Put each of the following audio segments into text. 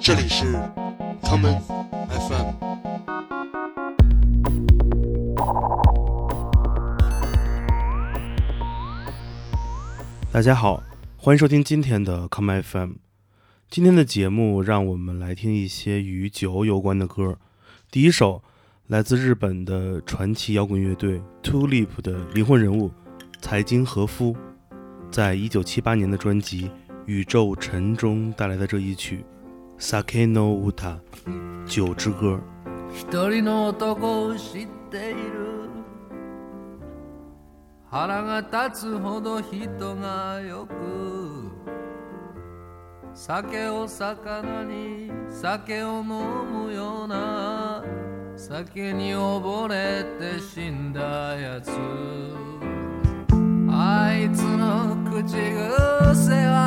这里是 common fm 大家好欢迎收听今天的 common fm 今天的节目让我们来听一些与酒有关的歌第一首来自日本的传奇摇滚乐队 tulip 的灵魂人物财经和夫。在一九七八年的专辑《宇宙尘》中带来的这一曲《Sake no Uta》（酒之歌）。酒を魚に酒を飲むような酒に溺れて死んだやつあいつの口癖は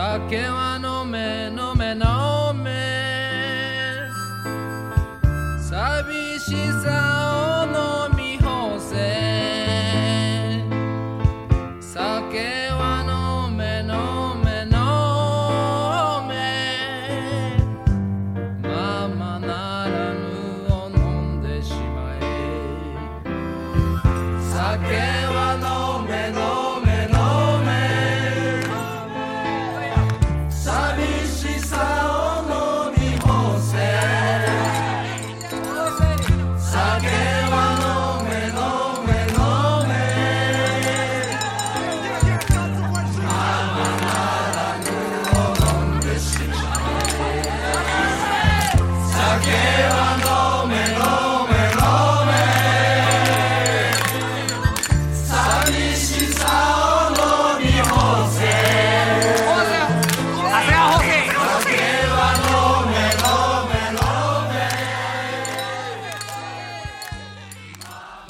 酒は飲め飲め。飲め寂しさを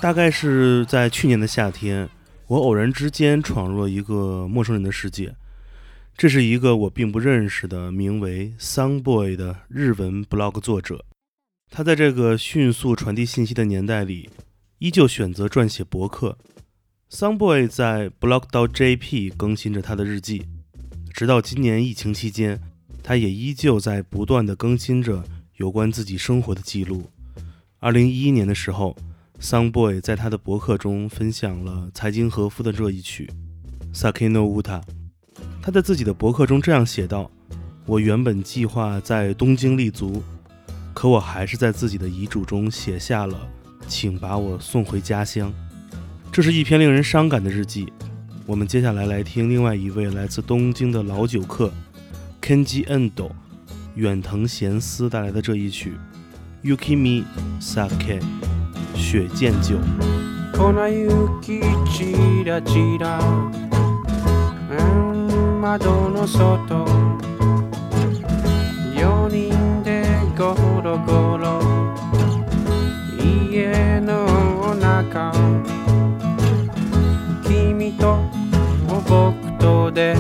大概是在去年的夏天，我偶然之间闯入了一个陌生人的世界。这是一个我并不认识的名为 Sunboy 的日文 blog 作者。他在这个迅速传递信息的年代里，依旧选择撰写博客。Sunboy 在 blog.jp 更新着他的日记，直到今年疫情期间，他也依旧在不断地更新着有关自己生活的记录。二零一一年的时候。Sunboy 在他的博客中分享了财经和夫的这一曲《Sakino Uta》。他在自己的博客中这样写道：“我原本计划在东京立足，可我还是在自己的遗嘱中写下了‘请把我送回家乡’。”这是一篇令人伤感的日记。我们接下来来听另外一位来自东京的老酒客 Kenji Endo 远藤贤司带来的这一曲《Yukimi Sake》。雪见酒。粉雪ちらちら。窓の外。4人でゴロゴロ。家の中。君と僕とで。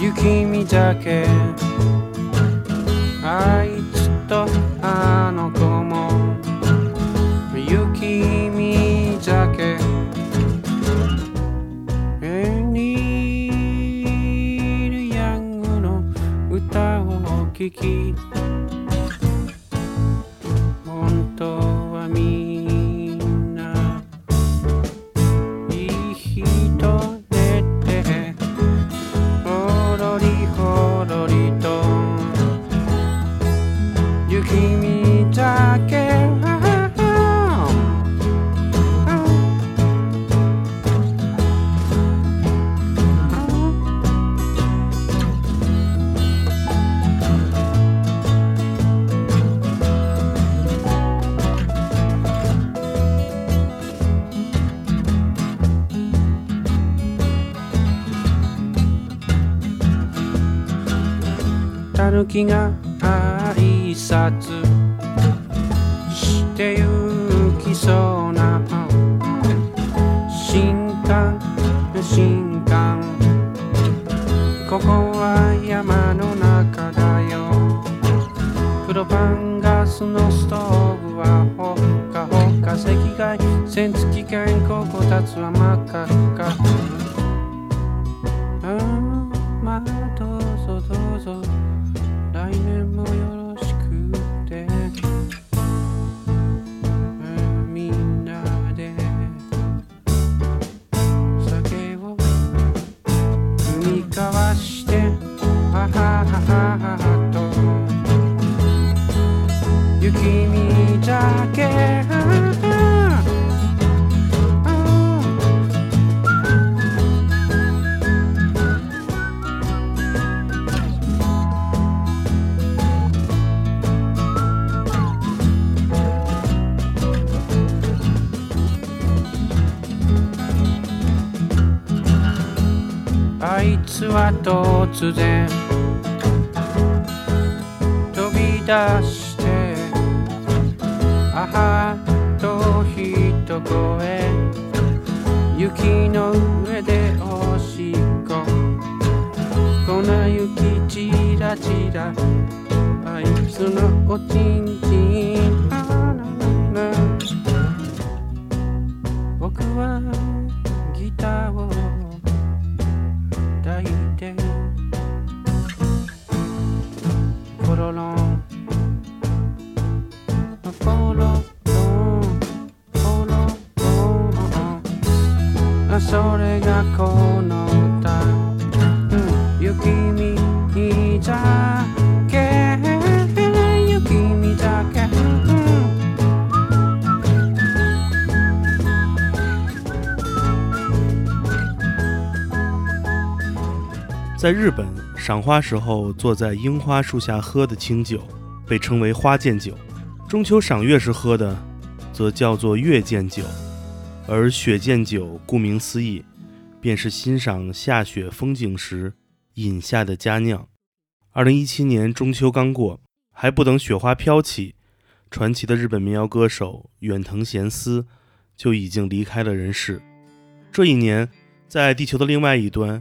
雪見酒。あいつとあの子。聞き。本当はみんないい人ねってほろりほろりと雪察してゆく在日本，赏花时候坐在樱花树下喝的清酒被称为花见酒，中秋赏月时喝的则叫做月见酒，而雪见酒顾名思义，便是欣赏下雪风景时饮下的佳酿。二零一七年中秋刚过，还不等雪花飘起，传奇的日本民谣歌手远藤贤司就已经离开了人世。这一年，在地球的另外一端。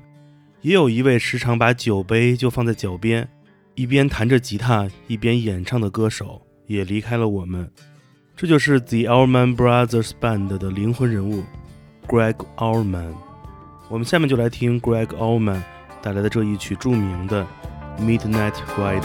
也有一位时常把酒杯就放在脚边，一边弹着吉他一边演唱的歌手，也离开了我们。这就是 The Allman Brothers Band 的灵魂人物 Greg Allman。我们下面就来听 Greg Allman 带来的这一曲著名的《Midnight Rider》。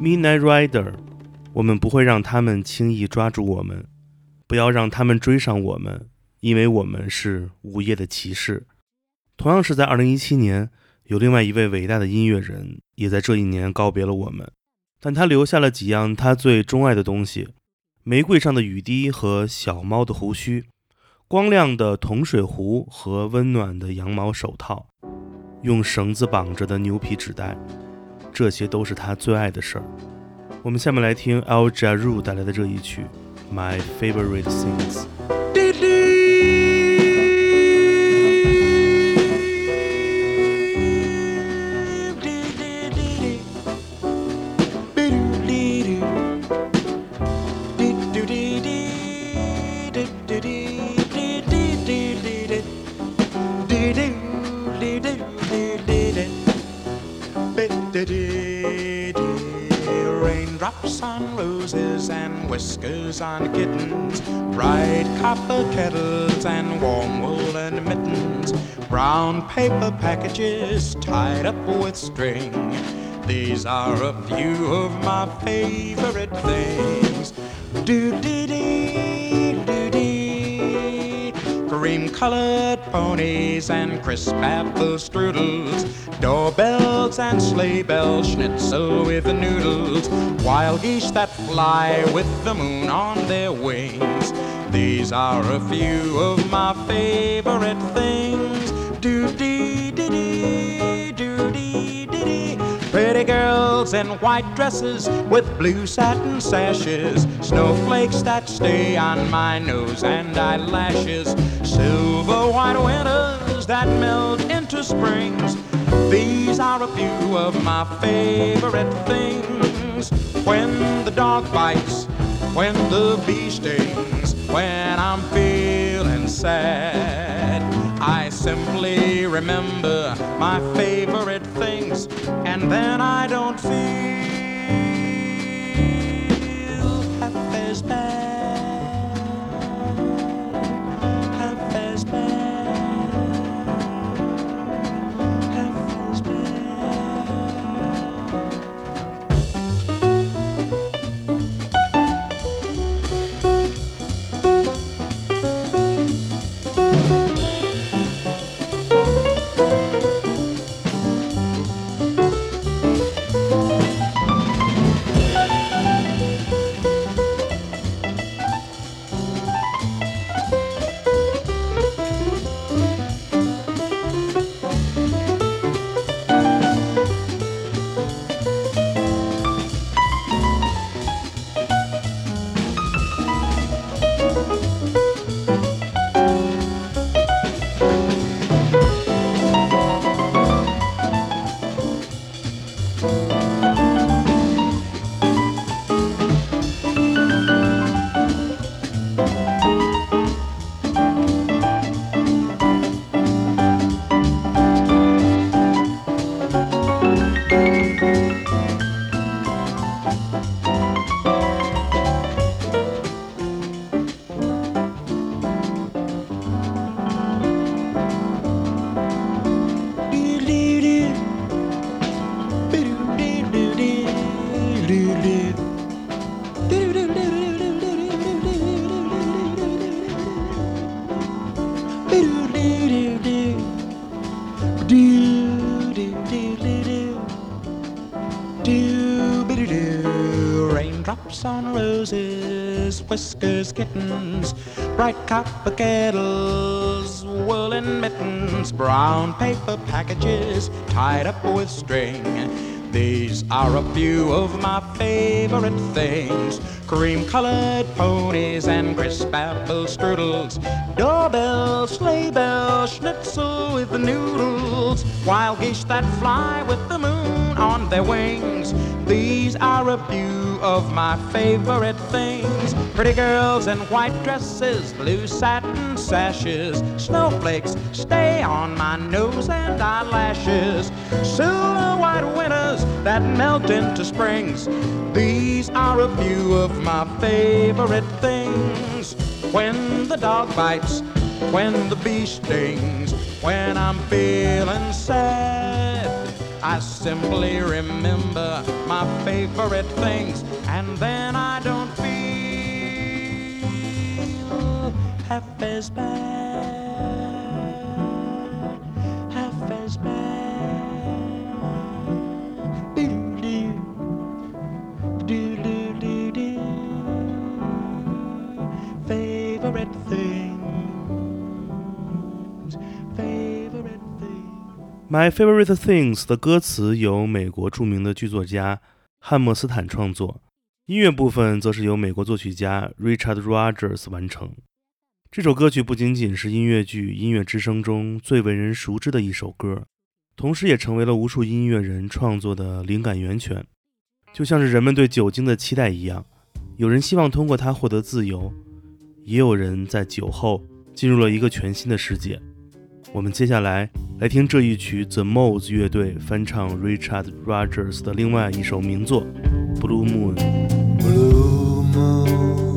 Midnight Rider，我们不会让他们轻易抓住我们，不要让他们追上我们，因为我们是午夜的骑士。同样是在2017年，有另外一位伟大的音乐人也在这一年告别了我们，但他留下了几样他最钟爱的东西：玫瑰上的雨滴和小猫的胡须，光亮的铜水壶和温暖的羊毛手套，用绳子绑着的牛皮纸袋。这些都是他最爱的事儿。我们下面来听 Aljaz Ru 带来的这一曲《My Favorite Things》。Roses and whiskers on kittens, bright copper kettles and warm woolen mittens, brown paper packages tied up with string. These are a few of my favorite things. Do dee dee, do dee. Cream colored ponies and crisp apple strudels, doorbells and sleigh bells, schnitzel with noodles, wild geese that fly with the moon on their wings. These are a few of my favorite things. Do dee dee dee, do dee dee dee. Pretty girls in white dresses with blue satin sashes, snowflakes that stay on my nose and eyelashes, silver white winters that melt into springs. These are a few of my favorite things. When the dog bites, when the bee stings, when I'm feeling sad. I simply remember my favorite things, and then I don't feel Raindrops on roses, whiskers, kittens, bright copper kettles, woolen mittens, brown paper packages tied up with string. These are a few of my favorite things. Cream colored ponies and crisp apple strudels, doorbells, sleigh bells, schnitzel with the noodles, wild geese that fly with the moon on their wings. These are a few of my favorite things pretty girls in white dresses, blue satin sashes, snowflakes stay on my nose and eyelashes, silver white winters that melt into springs. These are a few of my favorite things. When the dog bites, when the bee stings, when I'm feeling sad, I simply remember my favorite things, and then I don't half as bad, half as bad. Doo-doo, doo-doo-doo-doo. Favorite things, favorite things. My Favorite Things 的歌词由美国著名的剧作家汉默斯坦创作，音乐部分则是由美国作曲家 Richard Rogers 完成。这首歌曲不仅仅是音乐剧《音乐之声》中最为人熟知的一首歌，同时也成为了无数音乐人创作的灵感源泉。就像是人们对酒精的期待一样，有人希望通过它获得自由，也有人在酒后进入了一个全新的世界。我们接下来来听这一曲 The Moles 乐队翻唱 Richard Rogers 的另外一首名作《Blue Moon》。Blue moon,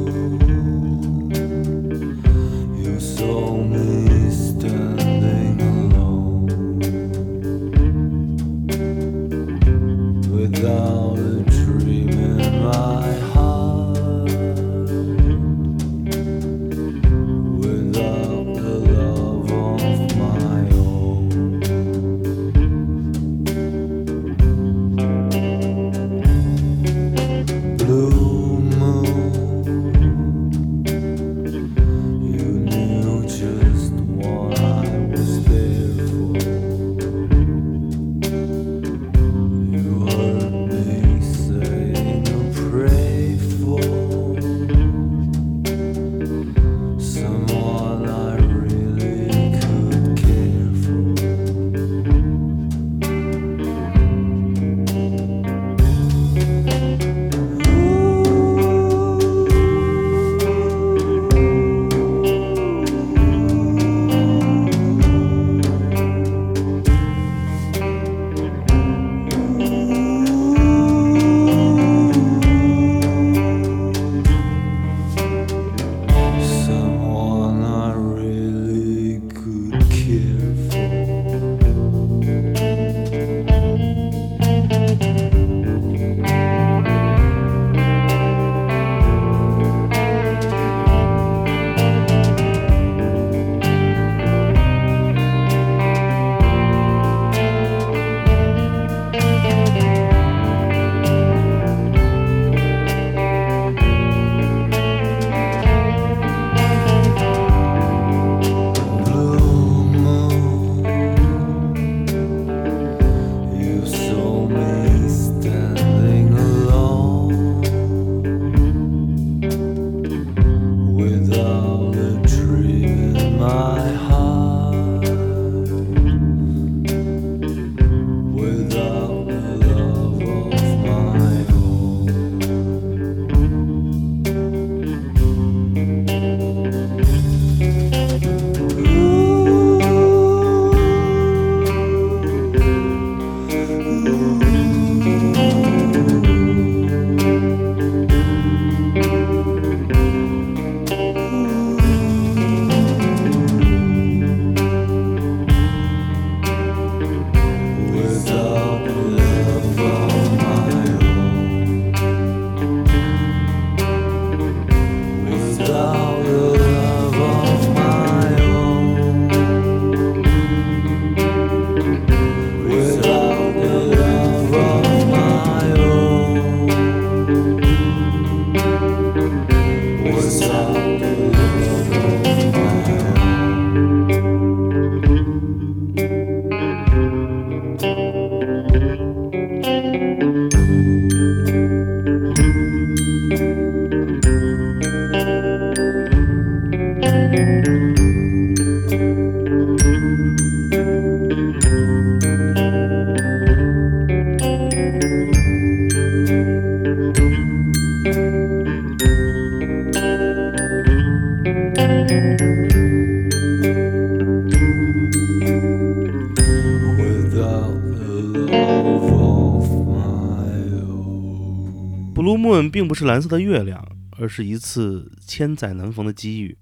并不是蓝色的月亮，而是一次千载难逢的机遇。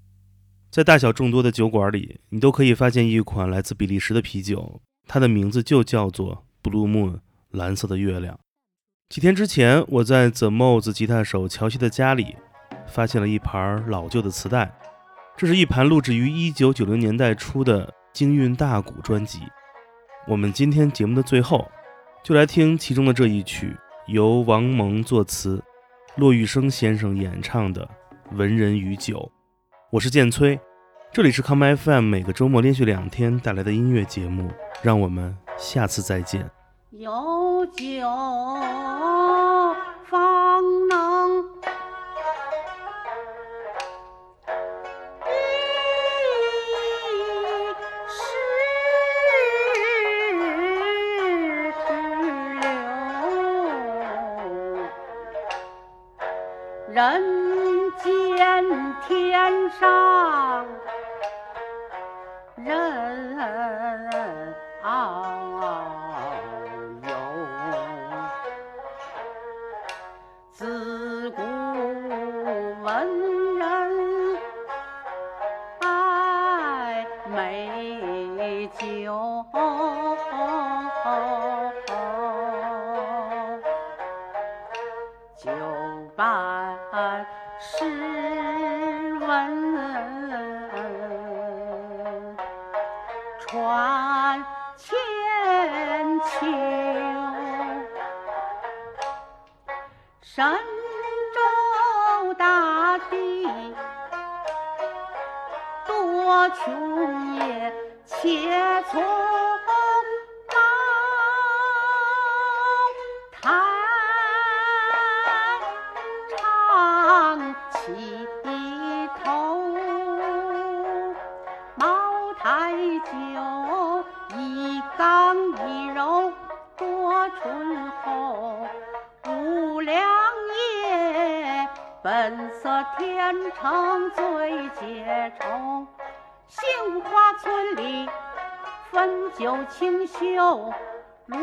在大小众多的酒馆里，你都可以发现一款来自比利时的啤酒，它的名字就叫做 Blue Moon 蓝色的月亮。几天之前，我在 The Moz 吉他手乔西的家里发现了一盘老旧的磁带，这是一盘录制于1990年代初的京韵大鼓专辑。我们今天节目的最后，就来听其中的这一曲，由王蒙作词，骆玉笙先生演唱的《文人与酒》。我是建崔，这里是 Come FM，每个周末连续两天带来的音乐节目，让我们下次再见。有酒方能人间天上人遨游，自古文人爱美。酒色天成最解愁。杏花村里汾酒清秀，泸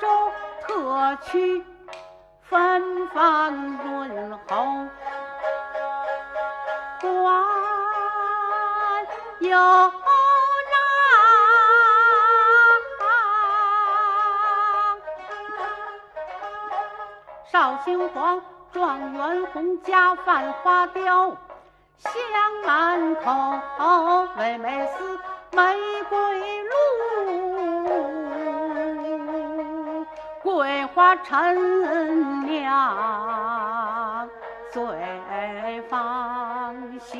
州特区芬芳润喉，官有绍兴黄，状元红，家饭花雕，香满口，唯美似玫瑰露，桂花陈酿醉芳休。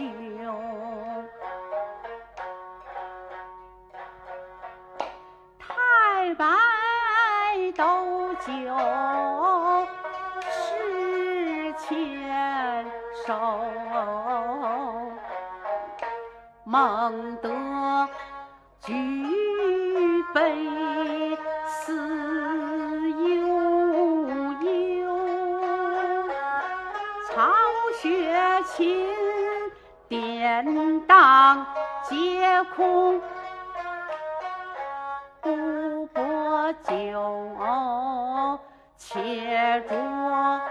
太白斗酒手，孟德举杯思悠悠，曹雪芹典当皆空。不薄酒，且酌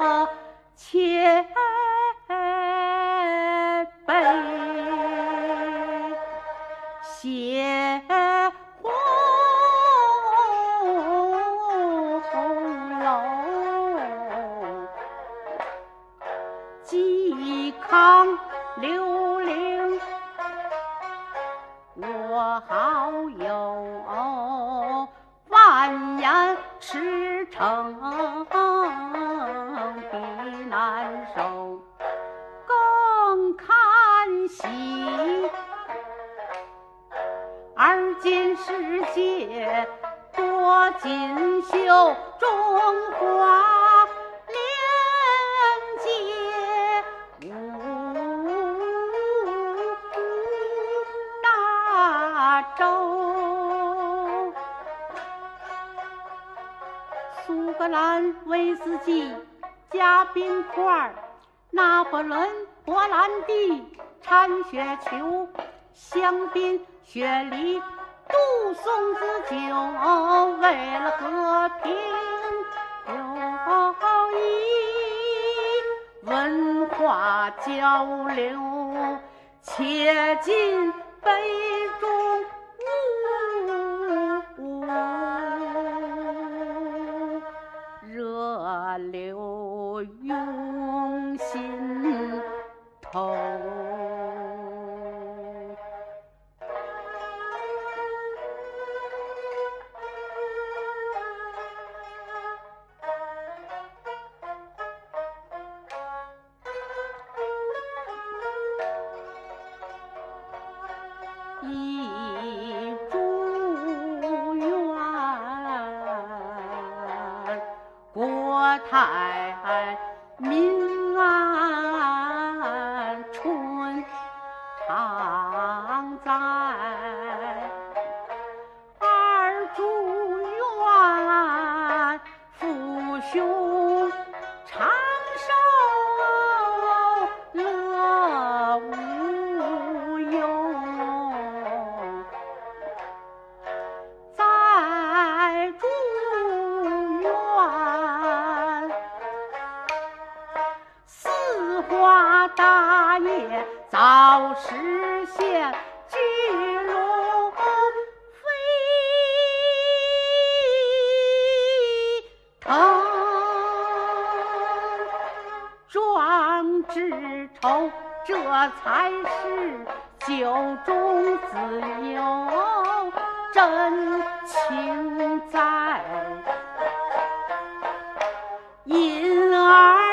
好友，万言驰骋必难收。更看喜，而今世界多锦绣，中华格兰威士忌加冰块，拿破仑勃兰地掺雪球，香槟雪梨杜松子酒，为了和平友谊文化交流，且尽杯中 Hi. 这才是酒中自有真情在。因而